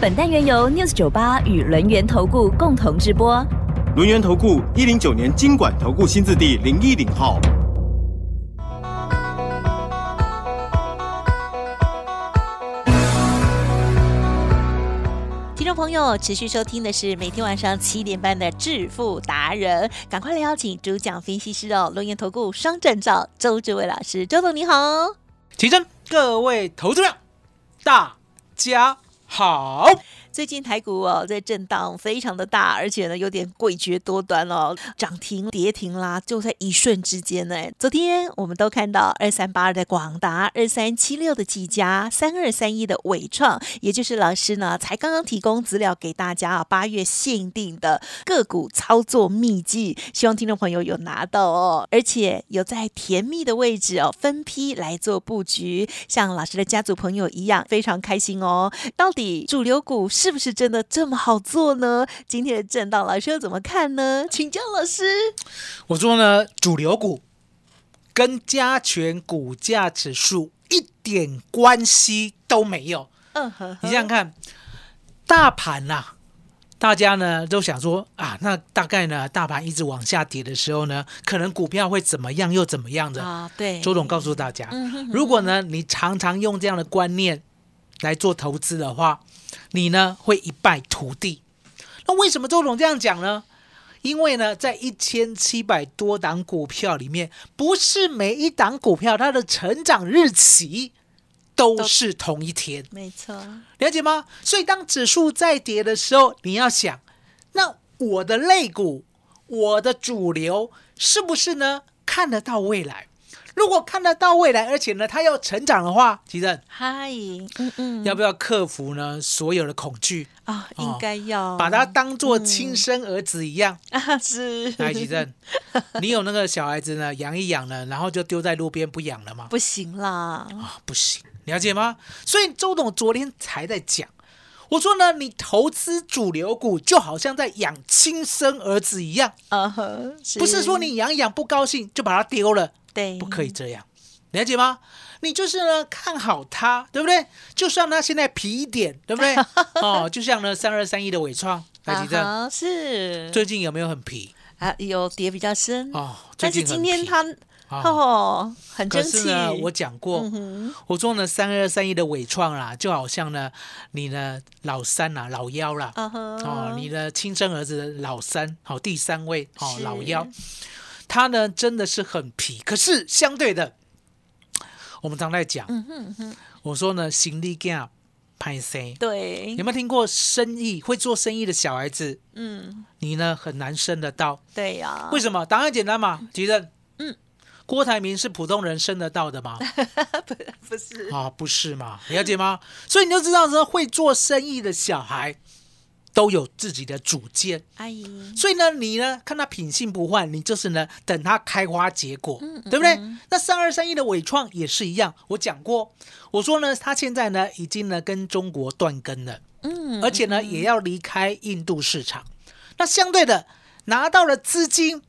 本单元由 News 九八与轮源投顾共同直播。轮源投顾一零九年经管投顾新字第零一零号。听众朋友，持续收听的是每天晚上七点半的致富达人，赶快来邀请主讲分析师哦，轮源投顾双证照周志伟老师，周总你好。起身，各位投资者，大家好。最近台股哦，在震荡非常的大，而且呢有点诡谲多端哦，涨停跌停啦，就在一瞬之间呢。昨天我们都看到二三八二的广达、二三七六的技嘉、三二三一的伟创，也就是老师呢才刚刚提供资料给大家啊，八月限定的个股操作秘籍，希望听众朋友有拿到哦，而且有在甜蜜的位置哦，分批来做布局，像老师的家族朋友一样，非常开心哦。到底主流股是？是不是真的这么好做呢？今天的震荡，老师又怎么看呢？请教老师。我说呢，主流股跟加权股价指数一点关系都没有。嗯哼，你想想看，大盘呐，大家呢都想说啊，那大概呢，大盘一直往下跌的时候呢，可能股票会怎么样又怎么样的啊？对，周总告诉大家，如果呢你常常用这样的观念来做投资的话。你呢会一败涂地？那为什么周总这样讲呢？因为呢，在一千七百多档股票里面，不是每一档股票它的成长日期都是同一天。没错，了解吗？所以当指数在跌的时候，你要想，那我的类股，我的主流是不是呢看得到未来？如果看得到未来，而且呢，它要成长的话，吉正，嗨，嗯嗯，要不要克服呢所有的恐惧啊？应该要，把它当做亲生儿子一样啊！是，来，吉正，你有那个小孩子呢，养一养呢，然后就丢在路边不养了吗？不行啦，啊，不行，了解吗？所以周董昨天才在讲，我说呢，你投资主流股就好像在养亲生儿子一样，啊不是说你养一养不高兴就把它丢了。不可以这样，了解吗？你就是呢看好它，对不对？就算它现在皮一点，对不对？哦，就像呢三二三一的伟创，来几张？是最近有没有很皮啊？有跌比较深哦，但是今天它哦很争气。我讲过，我做呢三二三一的伟创啦，就好像呢你的老三啦、老幺啦，哦，你的亲生儿子的老三，好第三位哦老幺。它呢真的是很皮，可是相对的，我们常在讲，我说呢，行李架拍 C，对，有没有听过生意会做生意的小孩子？嗯，你呢很难生得到，对呀，为什么？答案简单嘛，吉正，嗯，郭台铭是普通人生得到的吗？不，不是啊，不是嘛？了解吗？所以你就知道说，会做生意的小孩。都有自己的主见，阿姨。所以呢，你呢看他品性不换，你就是呢等他开花结果，对不对？那三二三一的伟创也是一样，我讲过，我说呢，他现在呢已经呢跟中国断根了，嗯，而且呢也要离开印度市场。那相对的拿到了资金，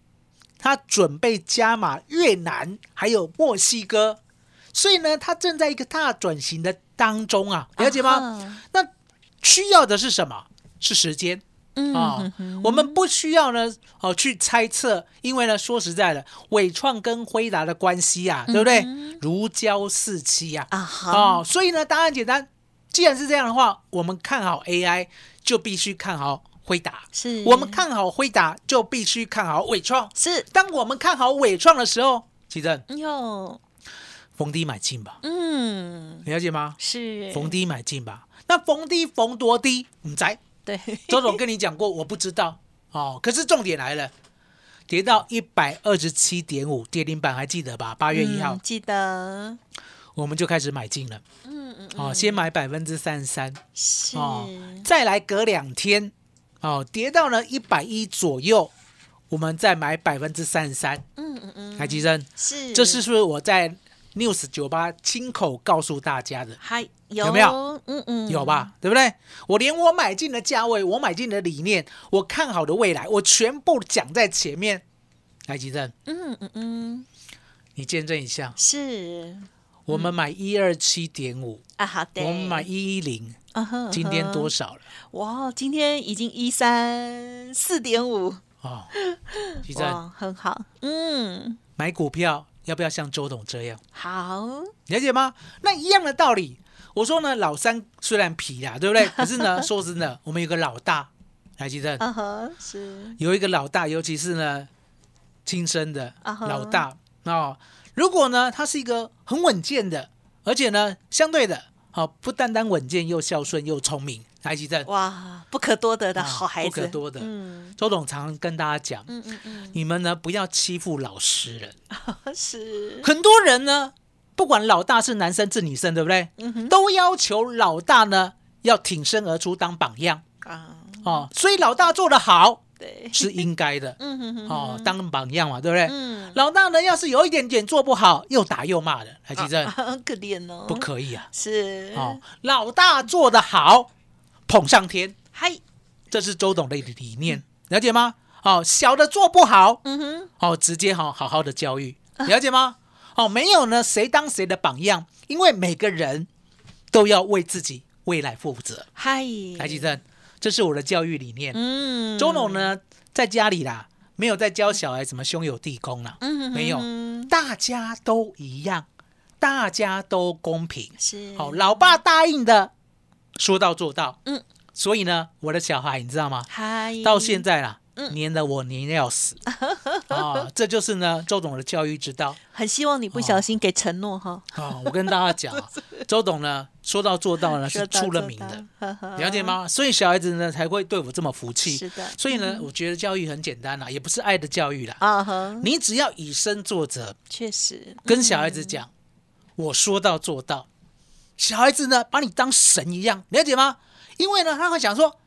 他准备加码越南还有墨西哥，所以呢他正在一个大转型的当中啊，了解吗？那需要的是什么？是时间。啊，我们不需要呢哦去猜测，因为呢说实在的，伟创跟辉达的关系啊，对不对？如胶似漆呀啊，哦，所以呢答案简单，既然是这样的话，我们看好 AI 就必须看好辉达，是。我们看好辉达就必须看好伟创，是。当我们看好伟创的时候，奇正哟，逢低买进吧，嗯，了解吗？是。逢低买进吧，那逢低逢多低？唔在。对，周总跟你讲过，我不知道哦。可是重点来了，跌到一百二十七点五，跌停板还记得吧？八月一号记得，我们就开始买进了。嗯嗯，哦，先买百分之三十三，哦，再来隔两天哦，跌到了一百一左右，我们再买百分之三十三。嗯嗯嗯，台积生，是，这是是不是我在 News 酒吧亲口告诉大家的？还有有没有？嗯嗯，有？吧？对不对？我连我买进的价位，我买进的理念，我看好的未来，我全部讲在前面。来，吉正，嗯嗯嗯，你见证一下，是我们买一二七点五，啊，好的，我们买一一零，今天多少？了？哇，今天已经一三四点五，哦，奇珍，哇，很好，嗯，买股票要不要像周董这样？好，了解吗？那一样的道理。我说呢，老三虽然皮啦，对不对？可是呢，说真的，我们有个老大，还记得嗯哼，是，有一个老大，尤其是呢亲生的老大哦。如果呢，他是一个很稳健的，而且呢，相对的，好、不单单稳健，又孝顺又聪明，台积电。哇，不可多得的啊好孩子，不可多得。嗯。周董常跟大家讲，嗯嗯嗯，你们呢不要欺负老实人。是，很多人呢，不管老大是男生是女生，对不对？嗯哼，都要求老大呢要挺身而出当榜样。啊，哦，所以老大做得好对，是应该的。嗯哼哼，哦，当榜样嘛，对不对？嗯，老大呢，要是有一点点做不好，又打又骂的，台积电。啊可怜哦，不可以啊！是，哦，老大做得好，捧上天，嗨，这是周董的理念，了解吗？哦，小的做不好，嗯哼，哦，直接好好好的教育，了解吗？哦，没有呢，谁当谁的榜样？因为每个人都要为自己未来负责。嗨，台积正，这是我的教育理念。嗯，周董呢，在家里啦，没有在教小孩什么兄友弟恭啦，嗯，没有嗯大家都一样，大家都公平。是，好，老爸答应的，说到做到。嗯，所以呢，我的小孩你知道吗？嗨，到现在啦，嗯黏的我黏得要死啊！这就是呢，周董的教育之道很希望你不小心给承诺哈，啊！我跟大家讲啊，周董呢说到做到呢是出了名的，，了解？吗？所以小孩子呢才会对我这么服气。是的，所以呢，我觉得教育很简单啦，也不是爱的教育啦。啊哈，你只要以身作则，确实跟小孩子讲，我说到做到。小孩子呢，把你当神一样，了解吗？因为呢，他会想说，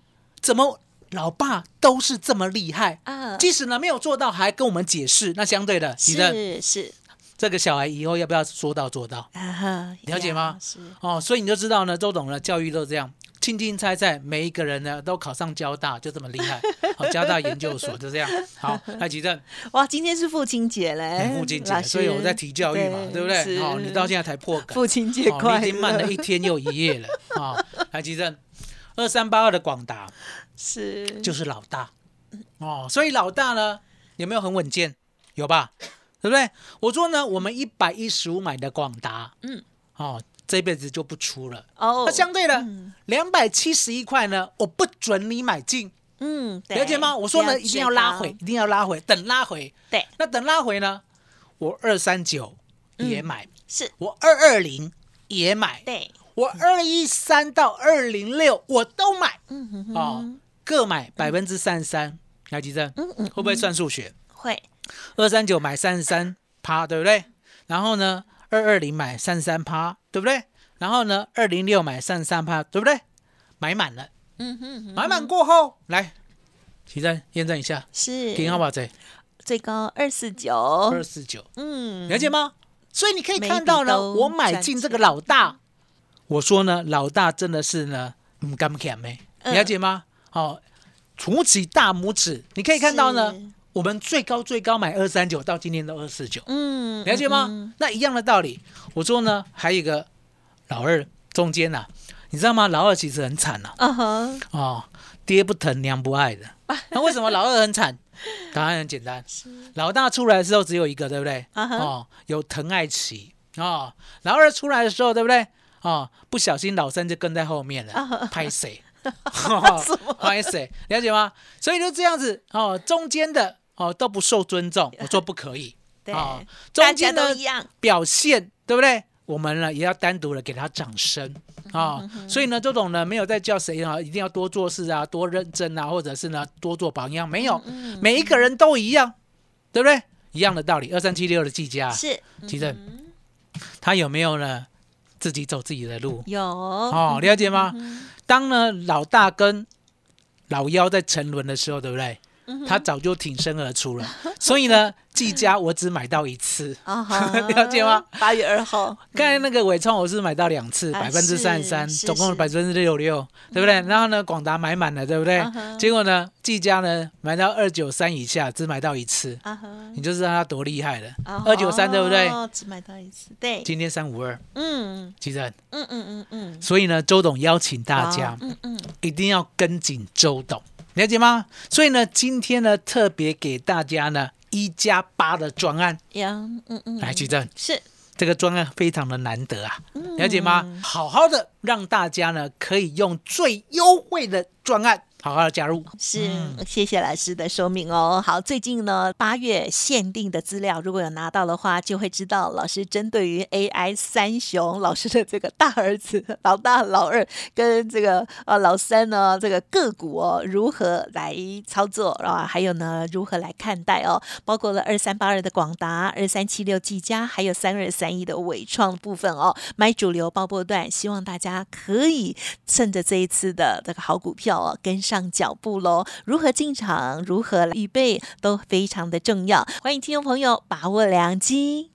怎么老爸都是这么厉害，啊，即使呢没有做到，还跟我们解释，那相对的，你的是。是这个小孩以后要不要说到做到？啊哈，了解吗？是，哦，所以你就知道呢，周董呢教育都这样，轻轻猜猜，每一个人呢都考上交大，就这么厉害。好，交大研究所就这样。好，来吉正，哇，今天是父亲节嘞，哎父亲节，所以我在提教育嘛，对不对？是好，你到现在才破梗，父亲节哦快乐，你已经慢了一天又一夜了。好，来吉正，二三八二的广达是就是老大哦，所以老大呢有没有很稳健？有吧？对不对？我说呢，我们一百一十五买的广达，嗯，哦，这辈子就不出了。哦。那，相对的嗯，两百七十一块呢，我不准你买进，嗯，了解吗？我说呢，一定要拉回，一定要拉回，等拉回。对，那等拉回呢，我二三九也买，是，我二二零也买，对，我二一三到二零六我都买，嗯哼哼，哦，各买百分之三十三。来，吉正，嗯嗯，会不会算数学？会，二三九买三十三趴，对不对？然后呢，二二零买三三趴，对不对？然后呢，二零六买三三趴，对不对？买满了，嗯哼哼，买满过后，来，提证验证一下，是。听好不好？这最高二四九。二，四九，嗯，了解吗？所以你可以看到呢，我买进这个老大，我说呢，老大真的是呢，唔敢看没，嗯。了解吗？好、杵起大拇指，你可以看到呢是，我们最高最高买二三九，到今天都二四九。嗯，了解吗？嗯？那一样的道理，我说呢，还有一个老二中间呐、你知道吗？老二其实很惨呐、嗯哼，哦，爹不疼娘不爱的。那为什么老二很惨？答案很简单，老大出来的时候只有一个，对不对？啊哈哦，有疼爱期哦。老二出来的时候，对不对？哦，不小心老三就跟在后面啊了，拍谁？拍谁？了解吗？所以就这样子哦，中间的哦都不受尊重，我说不可以。对，中间呢都一样，表现，对不对？我们呢也要单独的给他掌声啊、所以呢，周董呢没有在叫谁啊，一定要多做事啊，多认真啊，或者是呢多做榜样，没有，每一个人都一样，对不对？一样的道理。二三七六的技嘉，是其正，他有没有呢自己走自己的路？有哦，了解吗？当呢老大跟老妖在沉沦的时候，对不对？他早就挺身而出了，所以呢，技嘉我只买到一次，了解吗？八月二号，刚才那个伟创我是买到两次，百分之三十三，总共百分之六六，对不对？然后呢，广达买满了，对不对？结果呢，技嘉呢买到二九三以下，只买到一次，你就知道它多厉害了。二九三对不对？只买到一次，对。今天三五二，嗯，其实，嗯嗯嗯嗯，所以呢，周董邀请大家，嗯嗯，一定要跟紧周董。了解吗？所以呢，今天呢，特别给大家呢一加八的专案，嗯嗯，来举证，是这个专案非常的难得啊，了解吗？好好的让大家呢可以用最优惠的专案。好好的加入，是谢谢老师的说明哦。好，最近呢八月限定的资料，如果有拿到的话，就会知道老师针对于 AI 三雄老师的这个大儿子老大、老二跟这个呃老三呢，这个个股哦如何来操作啊？还有呢如何来看待哦？包括了二三八二的广达、二三七六技嘉，还有三二三一的伟创部分哦，买主流包波段，希望大家可以趁着这一次的这个好股票哦跟上。上脚步喽，如何进场，如何预备，都非常的重要。欢迎听众朋友把握良机。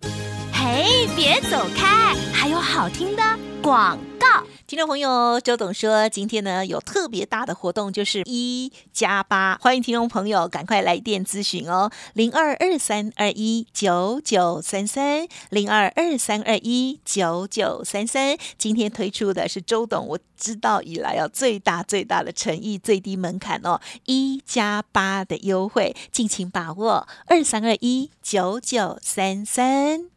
嘿，别走开，还有好听的广告。听众朋友，周董说，今天呢有特别大的活动，就是一加八，欢迎听众朋友赶快来电咨询哦，零二二三二一九九三三，零二二三二一九九三三。今天推出的是周董我知道以来要最大最大的诚意，最低门槛哦，一加八的优惠，敬请把握，二三二一九九三三。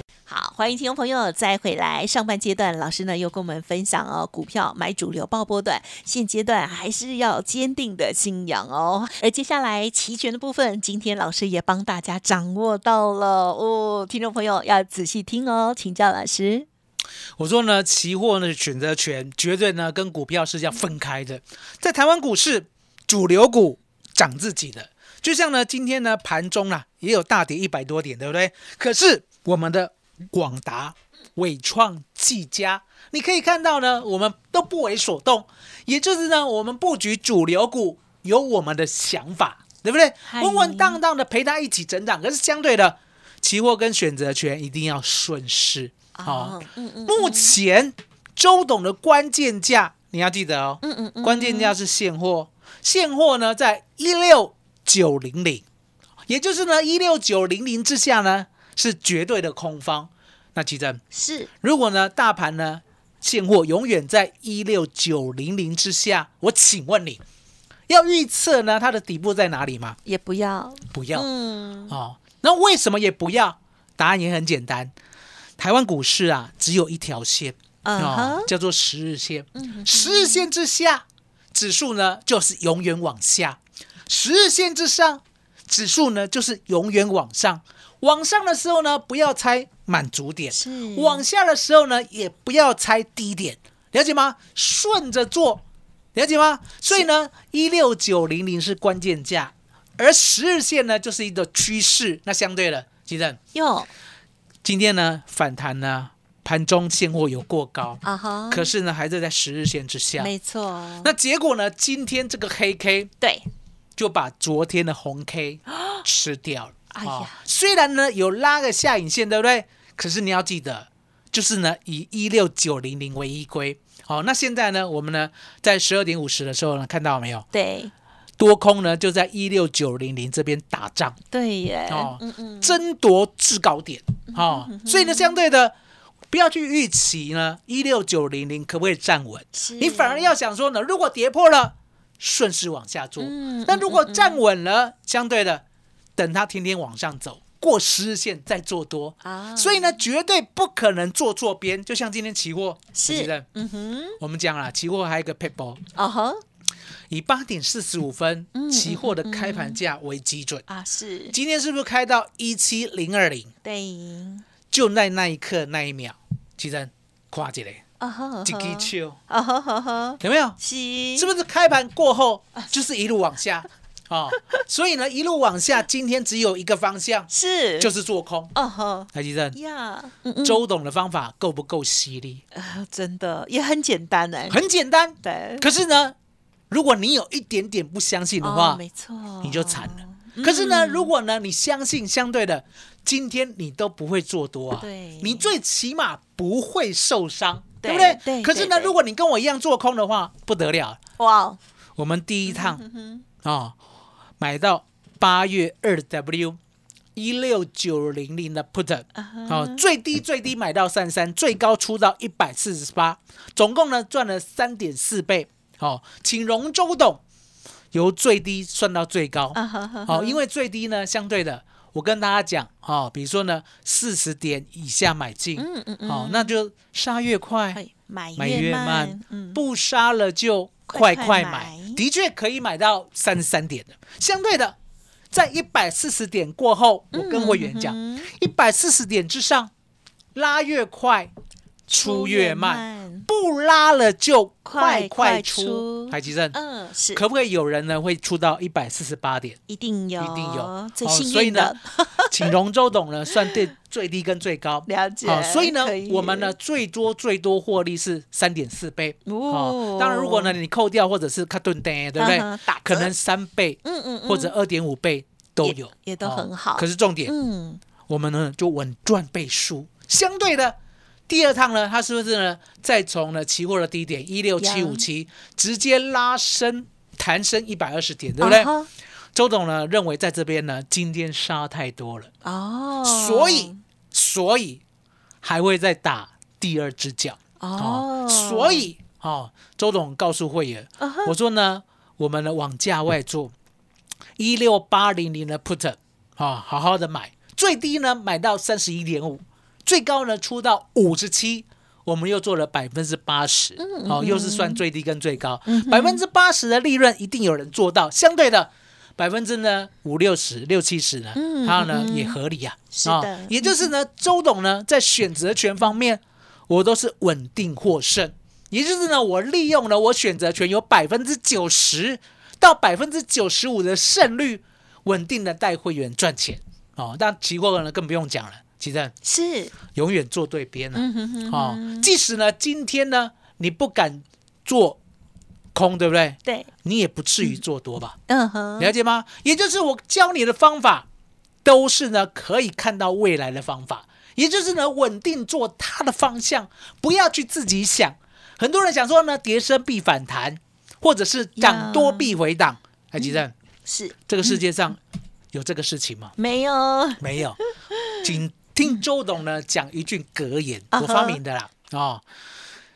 欢迎听众朋友再回来。上半阶段，老师呢又跟我们分享哦，股票买主流爆波段，现阶段还是要坚定的信仰哦。而接下来期权的部分，今天老师也帮大家掌握到了哦。听众朋友要仔细听哦，请教老师。我说呢，期货呢选择权绝对呢跟股票是要分开的。在台湾股市，主流股涨自己的，就像呢今天呢盘中啊也有大跌一百多点，对不对？可是我们的广达、伟创、技嘉，你可以看到呢，我们都不为所动，也就是呢，我们布局主流股有我们的想法，对不对？稳稳当当的陪它一起成长。可是相对的，期货跟选择权一定要顺势。好，目前周董的关键价你要记得哦，嗯嗯嗯，关键价是现货，现货呢在一六九零零，也就是呢一六九零零之下呢。是绝对的空方，那其实是。如果呢，大盘呢现货永远在一六九零零之下，我请问你要预测呢它的底部在哪里吗？也不要，不要，嗯，哦，那为什么也不要？答案也很简单，台湾股市啊只有一条线，哦，叫做十日线，十日线之下，指数呢就是永远往下；十日线之上，指数呢就是永远往上。往上的时候呢，不要猜满足点；往下的时候呢，也不要猜低点，了解吗？顺着做，了解吗？所以呢，一六九零零是关键价，而十日线呢就是一个趋势。那相对的，吉正哟，今天呢反弹呢，盘中现货有过高啊哈，可是呢还是在十日线之下，没错。那结果呢，今天这个黑 K 对，就把昨天的红 K 吃掉了。哎呀，虽然呢有拉个下影线，对不对？可是你要记得，就是呢以一六九零零为依归。好，那现在呢，我们呢在十二点五十的时候呢，看到没有？对，多空呢就在一六九零零这边打仗。对耶，哦，嗯嗯，争夺制高点。哦，所以呢，相对的，不要去预期呢一六九零零可不可以站稳？你反而要想说呢，如果跌破了，顺势往下做。那如果站稳了，相对的。等它天天往上走，过十日线再做多。啊！所以呢，绝对不可能做错边。就像今天期货，是的，嗯哼，我们讲了，期货还有一个 paper 啊哈，以八点四十五分嗯期货的开盘价为基准，啊，是。今天是不是开到一七零二零？对，就在那一刻那一秒，其实夸起来，啊哈，几支球啊哈哈哈，有没有？是。是不是开盘过后就是一路往下？哦，所以呢，一路往下，今天只有一个方向，是。就是做空。哦哈台积电，呀，周董的方法够不够犀利？啊真的也很简单哎，很简单，对。可是呢，如果你有一点点不相信的哦话，没错，你就惨了。可是呢，如果呢你相信，相对的，今天你都不会做多啊，对。你最起码不会受伤，对对不对？对可是呢，如果你跟我一样做空的话，不得了，哇，我们第一趟嗯哦，买到八月二 W 一六九零零的 put，哦，最低最低买到三三，最高出到一百四十八，总共呢赚了三点四倍。哦，请容周董由最低算到最高。啊哈哈，哦，因为最低呢，相对的，我跟大家讲哦，比如说呢，四十点以下买进，嗯嗯嗯，哦，那就杀越快，哎买买越慢慢，，嗯，不杀了就快快买，的确可以买到三十三点的。相对的，在一百四十点过后，我跟会员讲，嗯一百四十点之上拉越快，出越慢，，不拉了就快快出出。海吉正，嗯，是可不可以有人呢会出到一百四十八点？一定有，一定有最哦所以呢幸运的，请龙周董呢算对最低跟最高。了解好，所以呢我们呢最多最多获利是三点四倍。哦哦，当然如果呢你扣掉或者是卡顿单，对不对？可能三倍嗯嗯嗯，或者二点五倍都有，也也都哦很好可是重点，嗯，我们呢就稳赚倍数。相对的，第二趟呢，它是不是呢再从呢期货的低点一六七五七直接拉升弹升一百二十点，对不对？周董呢认为在这边呢今天杀太多了。哦，所以所以还会再打第二只脚。哦，所以哦，周董告诉会员，我说呢，我们呢往价外做一六八零零的 put 啊、好好的买，最低呢买到三十一点五，最高呢出到五十七。我们又做了百分之八十，嗯哦，又是算最低跟最高，百分之八十的利润一定有人做到，相对的百分之呢五六十六七十呢，嗯它呢嗯。也合理啊，是的也就是呢，周董呢在选择权方面，我都是稳定获胜，也就是呢，我利用了我选择权有百分之九十到百分之九十五的胜率，稳定的带会员赚钱。哦。但期货呢更不用讲了，其实是，永远做对边了、嗯哼哼哦。即使呢今天呢你不敢做空，对不对？对，你也不至于做多吧？嗯哼，了解吗？也就是我教你的方法，都是呢可以看到未来的方法，也就是呢稳定做它的方向，不要去自己想。很多人想说呢，跌升必反弹，或者是涨多必回档。哎吉正，是这个世界上有这个事情吗？没有，没有，请听周董呢讲一句格言，我发明的啦。哦，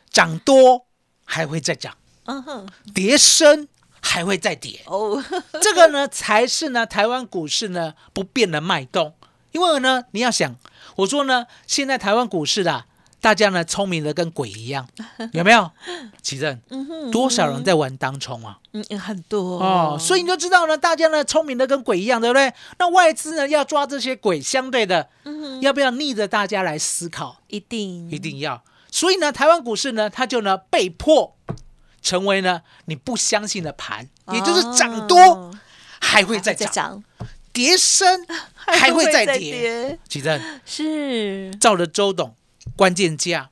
涨多还会再涨，嗯哼，跌升还会再跌。哦，这个呢，才是呢台湾股市呢不变的脉动。因为呢，你要想，我说呢，现在台湾股市啦，大家呢聪明的跟鬼一样，有没有？奇正，多少人在玩当冲啊？嗯，很多哦，所以你就知道呢，大家呢聪明的跟鬼一样，对不对？那外资呢要抓这些鬼，相对的，要不要逆着大家来思考？一定一定要。所以呢，台湾股市呢，它就呢被迫成为呢你不相信的盘，也就是涨多哦还会再涨，跌升 还会再跌。跌，其正是照着周董关键价、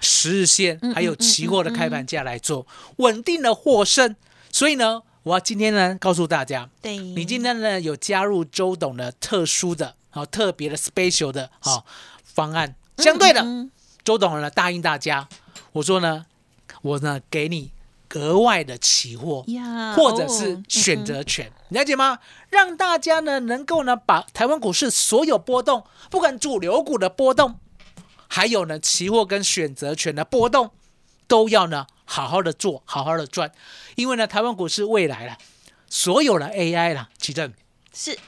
十日线嗯还有期货的开盘价来做，稳定的获胜。所以呢，我要今天呢告诉大家，对，你今天呢有加入周董的特殊的、好特别的 special 的好方案，相对的，嗯周董呢答应大家，我说呢，我呢给你额外的期货，呀，或者是哦选择权，你了解吗？让大家呢能够呢把台湾股市所有波动，不管主流股的波动，还有呢期货跟选择权的波动，都要呢好好的做，好好的赚，因为呢台湾股市未来了，所有的 AI 啦，奇正，是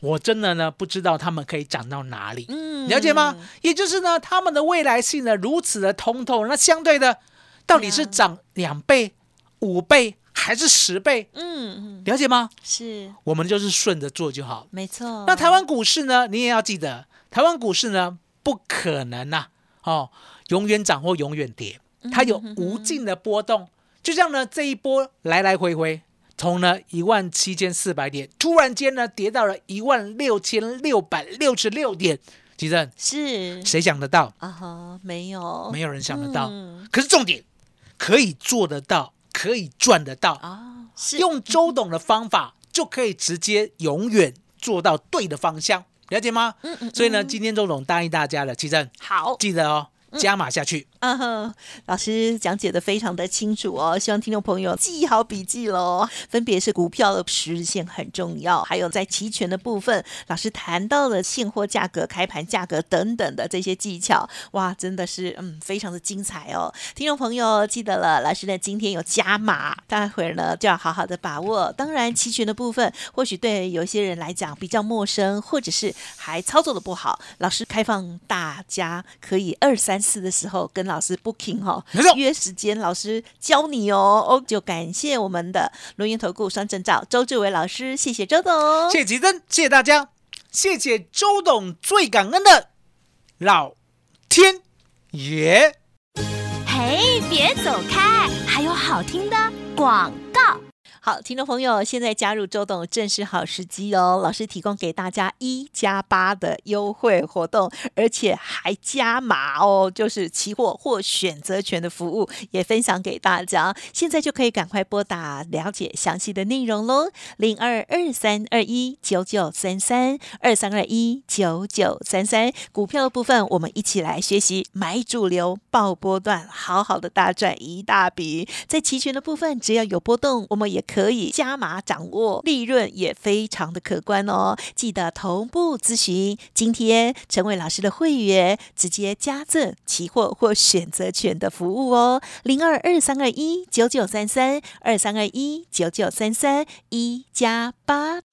我真的呢不知道他们可以涨到哪里，嗯了解吗？也就是呢，他们的未来性呢如此的通透，那相对的，到底是涨两倍、五倍，还是十倍？嗯，了解吗？是，我们就是顺着做就好。没错。那台湾股市呢？你也要记得，台湾股市呢不可能呐，哦，永远涨或永远跌，它有无尽的波动。就像呢这一波来来回回，从呢一万七千四百点，突然间呢跌到了一万六千六百六十六点。其正是谁想得到啊？哈，没有，没有人想得到。可是重点可以做得到，可以赚得到啊！是用周董的方法，就可以直接永远做到对的方向，了解吗？嗯嗯。所以呢，今天周总答应大家了，其正好，记得哦。加码下去，嗯哼，老师讲解的非常的清楚哦，希望听众朋友记好笔记喽。分别是股票的实现很重要，还有在期权的部分，老师谈到了现货价格、开盘价格等等的这些技巧，哇，真的是嗯，非常的精彩哦。听众朋友记得了，老师呢今天有加码，待会儿呢就要好好的把握。当然，期权的部分或许对有些人来讲比较陌生，或者是还操作的不好，老师开放大家可以二三。四的时候跟老师 booking 哈，约时间，老师教你哦哦，就感谢我们的龙岩投顾双证照周志伟老师，谢谢周董，谢谢吉珍，谢谢大家，谢谢周董，最感恩的老天爷。嘿，别走开，还有好听的广告。好，听众朋友，现在加入周董正是好时机哦！老师提供给大家一加八的优惠活动，而且还加码哦，就是期货或选择权的服务也分享给大家。现在就可以赶快拨打了解详细的内容喽，零二二三二一九九三三二三二一九九三三。股票的部分，我们一起来学习买主流、爆波段，好好的大赚一大笔。在期权的部分，只要有波动，我们也可以加码掌握，利润也非常的可观哦。记得同步咨询，今天成为老师的会员，直接加赠期货或选择权的服务哦。零二二三二一九九三三二三二一九九三三一加八。